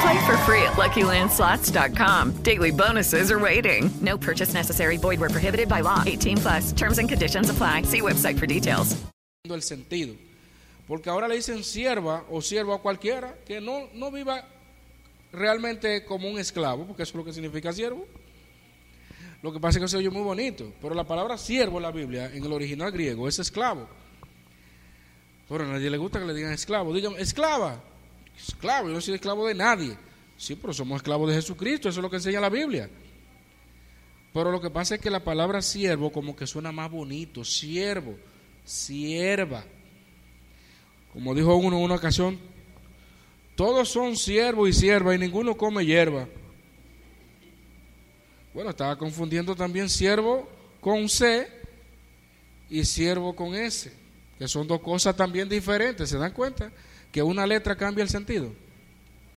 Play for free at LuckyLandSlots.com. Daily bonuses are waiting. No purchase necessary. Void where prohibited by law. 18 plus. Terms and conditions apply. See website for details. el sentido. Porque ahora le dicen sierva o siervo a cualquiera que no, no viva realmente como un esclavo, porque eso es lo que significa siervo. Lo que pasa es que se oye muy bonito, pero la palabra siervo en la Biblia, en el original griego, es esclavo. Pero a nadie le gusta que le digan esclavo. Digan, esclava. Esclavo, yo no soy esclavo de nadie. Sí, pero somos esclavos de Jesucristo, eso es lo que enseña la Biblia. Pero lo que pasa es que la palabra siervo como que suena más bonito, siervo, sierva. Como dijo uno en una ocasión, todos son siervos y siervas y ninguno come hierba. Bueno, estaba confundiendo también siervo con C y siervo con S, que son dos cosas también diferentes. ¿Se dan cuenta? Que una letra cambia el sentido.